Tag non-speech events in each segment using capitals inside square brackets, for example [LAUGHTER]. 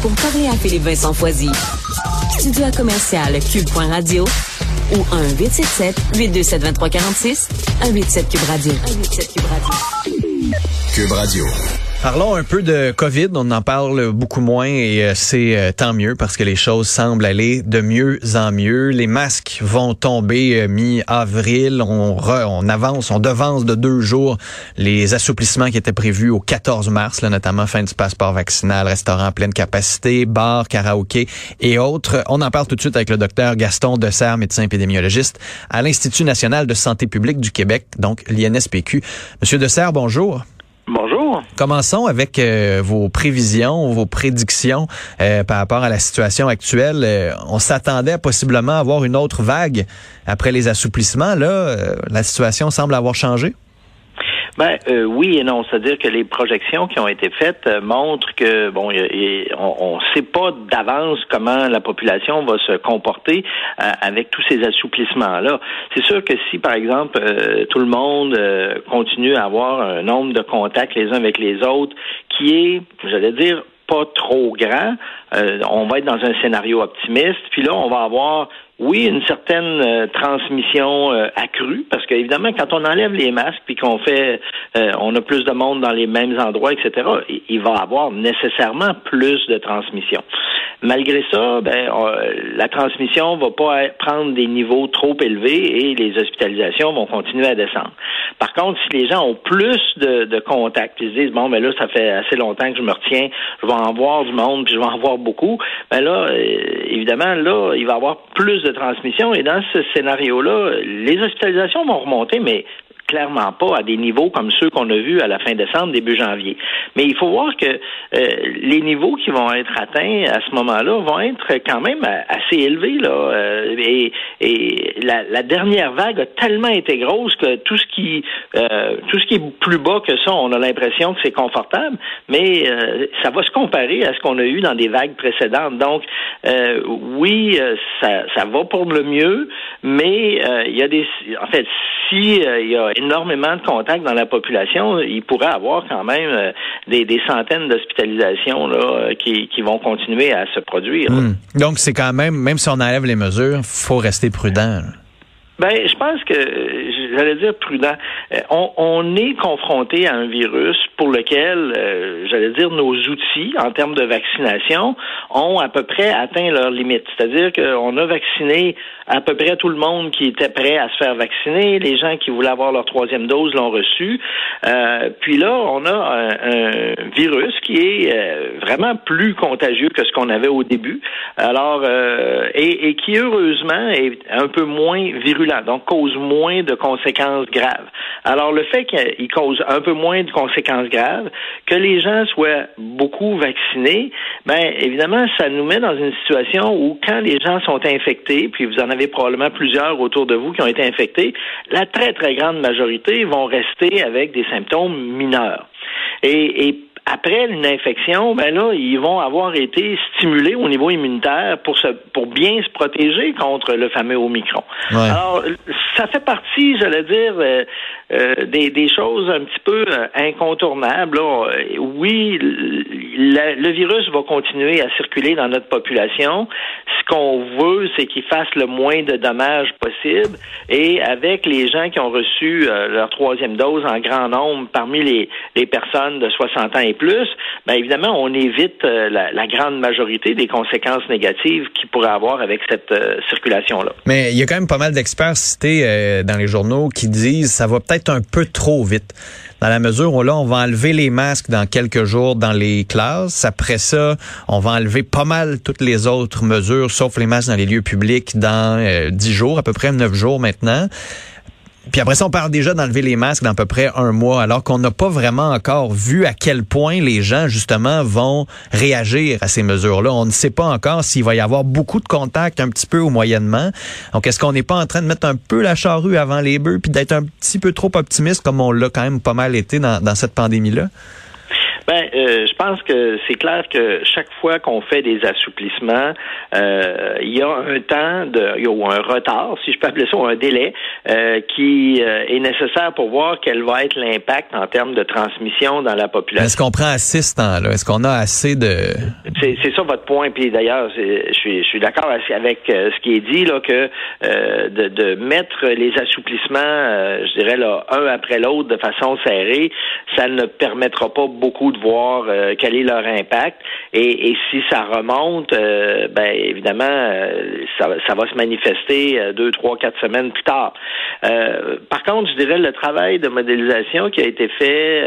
pour parler à Philippe Vincent Foisy. Studio à commercial cube.radio ou 1 877 827 2346 187 Cube Radio. 187 Cube Radio. Cube Radio. Parlons un peu de COVID. On en parle beaucoup moins et euh, c'est euh, tant mieux parce que les choses semblent aller de mieux en mieux. Les masques vont tomber euh, mi-avril. On, on avance, on devance de deux jours les assouplissements qui étaient prévus au 14 mars, notamment fin du passeport vaccinal, restaurant à pleine capacité, bar, karaoké et autres. On en parle tout de suite avec le docteur Gaston Dessert, médecin épidémiologiste à l'Institut national de santé publique du Québec, donc l'INSPQ. Monsieur Dessert, bonjour. Commençons avec euh, vos prévisions, vos prédictions euh, par rapport à la situation actuelle. Euh, on s'attendait à possiblement avoir une autre vague après les assouplissements. Là, la situation semble avoir changé. Ben euh, oui et non, c'est-à-dire que les projections qui ont été faites euh, montrent que bon, on ne sait pas d'avance comment la population va se comporter euh, avec tous ces assouplissements là. C'est sûr que si par exemple tout le monde continue à avoir un nombre de contacts les uns avec les autres qui est, j'allais dire, pas trop grand, on va être dans un scénario optimiste. Puis là, on va avoir oui, une certaine euh, transmission euh, accrue, parce qu'évidemment, quand on enlève les masques puis qu'on fait, euh, on a plus de monde dans les mêmes endroits, etc., il, va avoir nécessairement plus de transmission. Malgré ça, ben, la transmission va pas prendre des niveaux trop élevés et les hospitalisations vont continuer à descendre. Par contre, si les gens ont plus de, de contacts, ils se disent bon, mais ben là, ça fait assez longtemps que je me retiens, je vais en voir du monde, puis je vais en voir beaucoup, ben là, évidemment, là, il va y avoir plus de de transmission. Et dans ce scénario-là, les hospitalisations vont remonter, mais clairement pas à des niveaux comme ceux qu'on a vus à la fin décembre, début janvier. Mais il faut voir que euh, les niveaux qui vont être atteints à ce moment-là vont être quand même assez élevés. Là, euh, et, et la, dernière vague a tellement été grosse que tout ce qui euh, tout ce qui est plus bas que ça, on a l'impression que c'est confortable, mais ça va se comparer à ce qu'on a eu dans des vagues précédentes. Donc oui, ça, ça va pour le mieux, mais il y a des en fait si il y a énormément de contacts dans la population, il pourrait avoir quand même euh, des, centaines d'hospitalisations euh, qui, qui, vont continuer à se produire. Hmm. Donc, c'est quand même, même si on enlève les mesures, faut rester prudent. Ben, je pense que j'allais dire prudent. Euh, on, on, est confronté à un virus pour lequel, euh, j'allais dire, nos outils en termes de vaccination ont à peu près atteint leurs limites. C'est-à-dire qu'on a vacciné à peu près tout le monde qui était prêt à se faire vacciner. Les gens qui voulaient avoir leur troisième dose l'ont reçu. Euh, puis là, on a un, virus qui est vraiment plus contagieux que ce qu'on avait au début. Alors, et, et qui heureusement est un peu moins virulent donc cause moins de conséquences graves. Alors le fait qu'il cause un peu moins de conséquences graves, que les gens soient beaucoup vaccinés, ben évidemment ça nous met dans une situation où quand les gens sont infectés, puis vous en avez probablement plusieurs autour de vous qui ont été infectés, la très très grande majorité vont rester avec des symptômes mineurs. Et, et après une infection, ben là, ils vont avoir été stimulés au niveau immunitaire pour se, pour bien se protéger contre le fameux Omicron. Alors, ça fait partie, j'allais dire, euh, euh, des, des, choses un petit peu euh, incontournables. Oui, le virus va continuer à circuler dans notre population. Ce qu'on veut, c'est qu'il fasse le moins de dommages possible. Et avec les gens qui ont reçu leur troisième dose en grand nombre parmi les, les personnes de 60 ans et plus, bien évidemment, on évite euh, la, grande majorité des conséquences négatives qu'il pourrait avoir avec cette euh, circulation-là. Mais il y a quand même pas mal d'experts cités euh, dans les journaux qui disent ça va peut-être un peu trop vite. Dans la mesure où là, on va enlever les masques dans quelques jours dans les classes. Après ça, on va enlever pas mal toutes les autres mesures, sauf les masques dans les lieux publics, dans dix jours, à peu près neuf jours maintenant. Puis après ça, on parle déjà d'enlever les masques dans à peu près un mois, alors qu'on n'a pas vraiment encore vu à quel point les gens, justement, vont réagir à ces mesures-là. On ne sait pas encore s'il va y avoir beaucoup de contacts, un petit peu ou moyennement. Donc, est-ce qu'on n'est pas en train de mettre un peu la charrue avant les bœufs, puis d'être un petit peu trop optimiste, comme on l'a quand même pas mal été dans, dans cette pandémie-là? Ben, euh, je pense que c'est clair que chaque fois qu'on fait des assouplissements, euh, il y a un temps de, ou un retard, si je peux appeler ça, ou un délai euh, qui est nécessaire pour voir quel va être l'impact en termes de transmission dans la population. Est-ce qu'on prend assez ce temps-là? Est-ce qu'on a assez de C'est ça votre point. Puis d'ailleurs, je suis, je suis d'accord avec ce qui est dit là que de, de, mettre les assouplissements, je dirais là, un après l'autre de façon serrée, ça ne permettra pas beaucoup de voir euh, quel est leur impact. Et, si ça remonte, euh, ben évidemment, euh, ça, ça, va se manifester deux, trois, quatre semaines plus tard. par contre, je dirais le travail de modélisation qui a été fait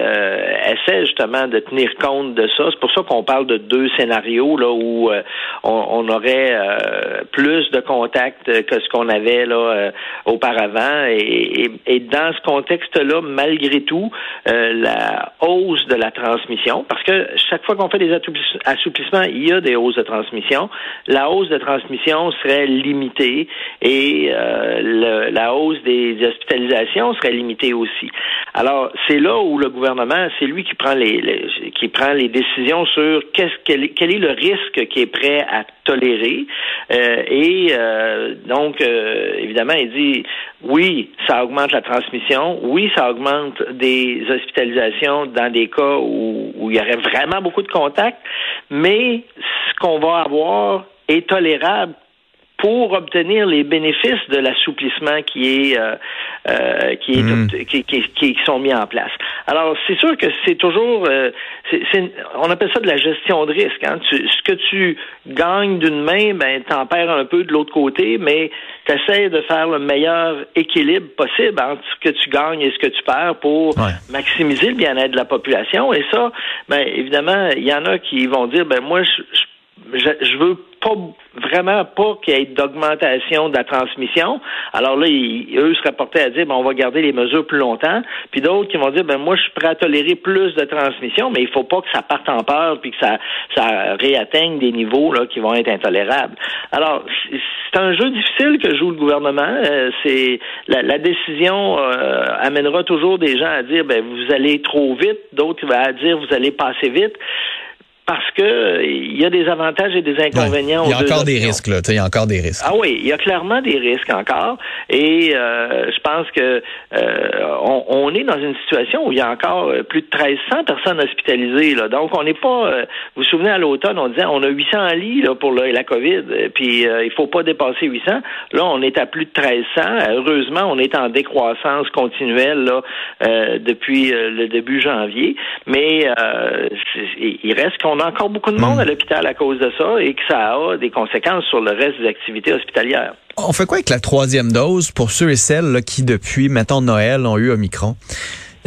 essaie justement de tenir compte de ça. C'est pour ça qu'on parle de deux scénarios là où on, aurait plus de contacts que ce qu'on avait là auparavant. Et, et, dans ce contexte-là, malgré tout, la hausse de la transmission, parce que chaque fois qu'on fait des assouplissements, il y a des hausses de transmission. La hausse de transmission serait limitée et euh, la hausse des hospitalisations serait limitée aussi. Alors, c'est là où le gouvernement, c'est lui qui prend les, qui prend les décisions sur qu'est-ce quel, quel, est le risque qui est prêt à tolérer. Euh, et euh, donc, évidemment, il dit oui, ça augmente la transmission, oui, ça augmente des hospitalisations dans des cas où, où il y aurait vraiment beaucoup de contacts, mais ce qu'on va avoir est tolérable pour obtenir les bénéfices de l'assouplissement qui est euh, euh qui, est, mm. qui, qui, qui, sont mis en place. Alors c'est sûr que c'est toujours euh, on appelle ça de la gestion de risque. Hein. ce que tu gagnes d'une main, ben t'en perds un peu de l'autre côté, mais tu essaies de faire le meilleur équilibre possible entre ce que tu gagnes et ce que tu perds pour maximiser le bien-être de la population. Et ça, ben évidemment, il y en a qui vont dire ben moi je, je, je veux pas vraiment pas qu'il y ait d'augmentation de la transmission. Alors là, eux se rapportaient à dire ben, on va garder les mesures plus longtemps. Puis d'autres qui vont dire ben moi je suis prêt à tolérer plus de transmission, mais il faut pas que ça parte en peur puis que ça ça réatteigne des niveaux là qui vont être intolérables. Alors c'est un jeu difficile que joue le gouvernement. Euh, c'est la, décision euh, amènera toujours des gens à dire ben vous allez trop vite, d'autres vont dire vous allez passer vite parce que il y a des avantages et des inconvénients. il y a encore des risques là. Il y a encore des risques. Ah oui, il y a clairement des risques encore. Et euh, je pense que euh, on, est dans une situation où il y a encore euh, plus de 1300 personnes hospitalisées. Là. Donc on n'est pas. vous vous souvenez à l'automne, on disait on a 800 lits là, pour la, la COVID. Puis il faut pas dépasser 800. Là, on est à plus de 1300. Heureusement, on est en décroissance continuelle là depuis le début janvier. Mais il reste qu'on a encore beaucoup de monde à hmm. l'hôpital à cause de ça et que ça a des conséquences sur le reste des activités hospitalières. On fait quoi avec la troisième dose pour ceux et celles qui, depuis, mettons, Noël, ont eu Omicron?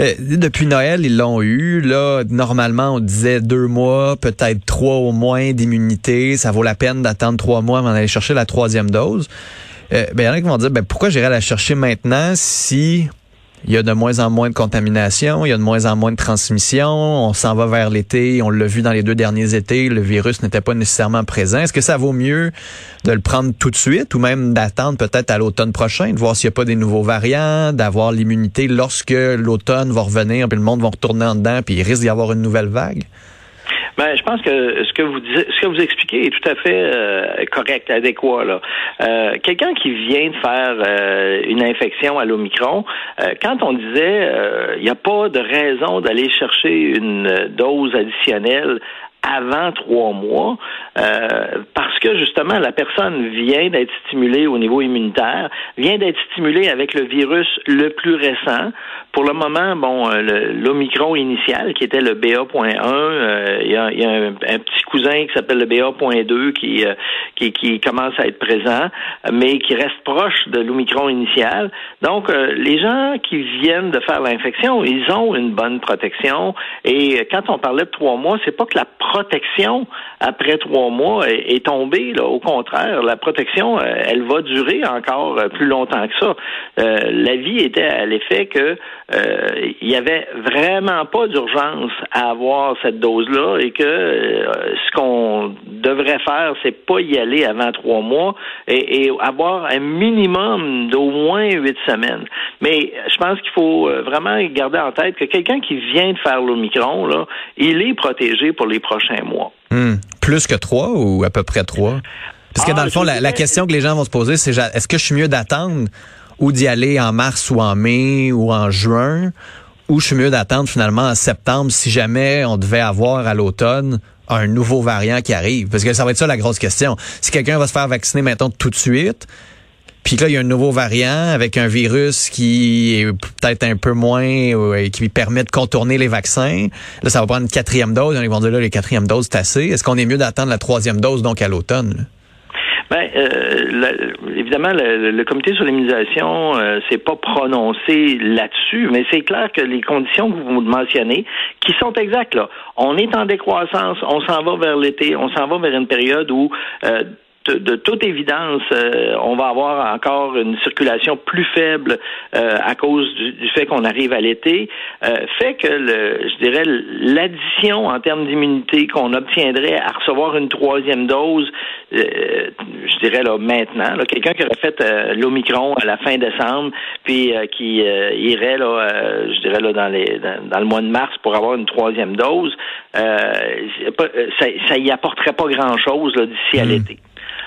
Euh, depuis Noël, ils l'ont eu. Là, normalement, on disait deux mois, peut-être trois au moins d'immunité. Ça vaut la peine d'attendre trois mois avant d'aller chercher la troisième dose. Euh, ben, il y en a qui vont dire, ben, pourquoi j'irai la chercher maintenant si il y a de moins en moins de contamination, il y a de moins en moins de transmission, on s'en va vers l'été, on l'a vu dans les deux derniers étés, le virus n'était pas nécessairement présent. Est-ce que ça vaut mieux de le prendre tout de suite ou même d'attendre peut-être à l'automne prochain, de voir s'il n'y a pas des nouveaux variants, d'avoir l'immunité lorsque l'automne va revenir, puis le monde va retourner en dedans, puis il risque d'y avoir une nouvelle vague? Ben, je pense que ce que vous ce que vous expliquez est tout à fait euh, correct, adéquat. Là. Euh, quelqu'un qui vient de faire euh, une infection à l'Omicron, quand on disait il n'y a pas de raison d'aller chercher une dose additionnelle avant trois mois, parce que justement la personne vient d'être stimulée au niveau immunitaire, vient d'être stimulée avec le virus le plus récent. Pour le moment, bon, l'Omicron initial, qui était le BA.1, il y a il y a un, petit qui s'appelle le BA.2 qui, euh, qui, qui commence à être présent, mais qui reste proche de initial. Donc, euh, les gens qui viennent de faire l'infection, ils ont une bonne protection. Et quand on parlait de trois mois, c'est pas que la protection après trois mois est, tombée. Là. Au contraire, la protection, euh, elle va durer encore plus longtemps que ça. la vie était à l'effet que il y avait vraiment pas d'urgence à avoir cette dose-là et que euh, ce qu'on devrait faire, c'est pas y aller avant trois mois et, avoir un minimum d'au moins huit semaines. Mais je pense qu'il faut euh, vraiment garder en tête que quelqu'un qui vient de faire l'Omicron, là, il est protégé pour les prochains mois. Hmm. Plus que trois ou à peu près trois? Parce que dans le fond, la, question que les gens vont se poser, c'est est-ce que je suis mieux d'attendre ou d'y aller en mars ou en mai ou en juin, ou je suis mieux d'attendre finalement en septembre si jamais on devait avoir à l'automne un nouveau variant qui arrive? Parce que ça va être ça la grosse question. Si quelqu'un va se faire vacciner maintenant tout de suite, puis là, il y a un nouveau variant avec un virus qui est peut-être un peu moins, euh, qui permet de contourner les vaccins. Là, ça va prendre une quatrième dose. Ils vont dire là, les quatrièmes doses, c'est assez. Est-ce qu'on est mieux d'attendre la troisième dose, donc à l'automne? Ben, euh, évidemment, le, comité sur l'immunisation euh, s'est pas prononcé là-dessus, mais c'est clair que les conditions que vous mentionnez, qui sont exactes là, on est en décroissance, on s'en va vers l'été, on s'en va vers une période où euh, de, toute évidence, euh, on va avoir encore une circulation plus faible euh, à cause du, fait qu'on arrive à l'été, euh, fait que le, je dirais l'addition en termes d'immunité qu'on obtiendrait à recevoir une troisième dose, je dirais là maintenant, quelqu'un qui aurait fait l'omicron à la fin décembre, puis qui irait là, je dirais là dans les dans, le mois de mars pour avoir une troisième dose, ça, ça y apporterait pas grand chose d'ici à hmm. l'été.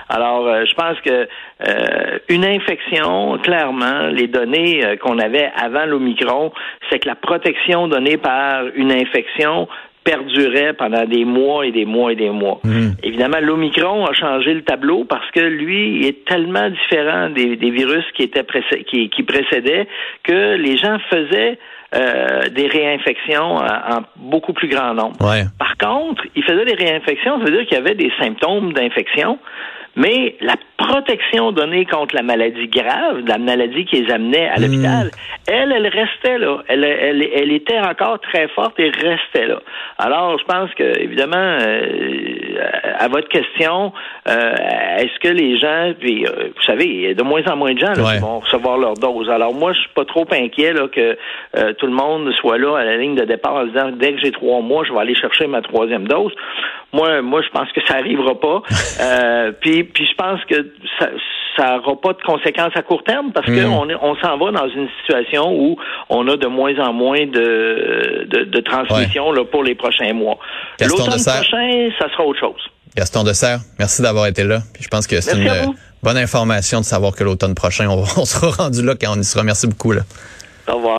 Alors, euh, je pense que euh, une infection, clairement, les données euh, qu'on avait avant l'Omicron, c'est que la protection donnée par une infection perdurait pendant des mois et des mois et des mois. Mmh. Évidemment, l'Omicron a changé le tableau parce que lui est tellement différent des, virus qui étaient qui, qui précédaient que les gens faisaient euh, des réinfections en, beaucoup plus grand nombre. Par contre, il faisait des réinfections, ça veut dire qu'il y avait des symptômes d'infection, mais la protection donnée contre la maladie grave, la maladie qui les amenait à l'hôpital, hmm. Elle, elle restait là. Elle, elle, elle, était encore très forte et restait là. Alors, je pense que, évidemment, euh, à votre question, euh, est-ce que les gens, puis, euh, vous savez, il y a de moins en moins de gens qui vont recevoir leur dose. Alors, moi, je suis pas trop inquiet là, que tout le monde soit là à la ligne de départ en disant, dès que j'ai trois mois, je vais aller chercher ma troisième dose. Moi, moi, je pense que ça arrivera pas. [LAUGHS] puis, puis je pense que ça n'aura pas de conséquences à court terme parce qu'on on s'en va dans une situation où on a de moins en moins de, de, transmission là, pour les prochains mois. L'automne prochain, ça sera autre chose. Gaston Dessert, merci d'avoir été là. je pense que c'est une bonne information de savoir que l'automne prochain, on, [LAUGHS] on, sera rendu là quand on y sera. Merci beaucoup. Là. Au revoir.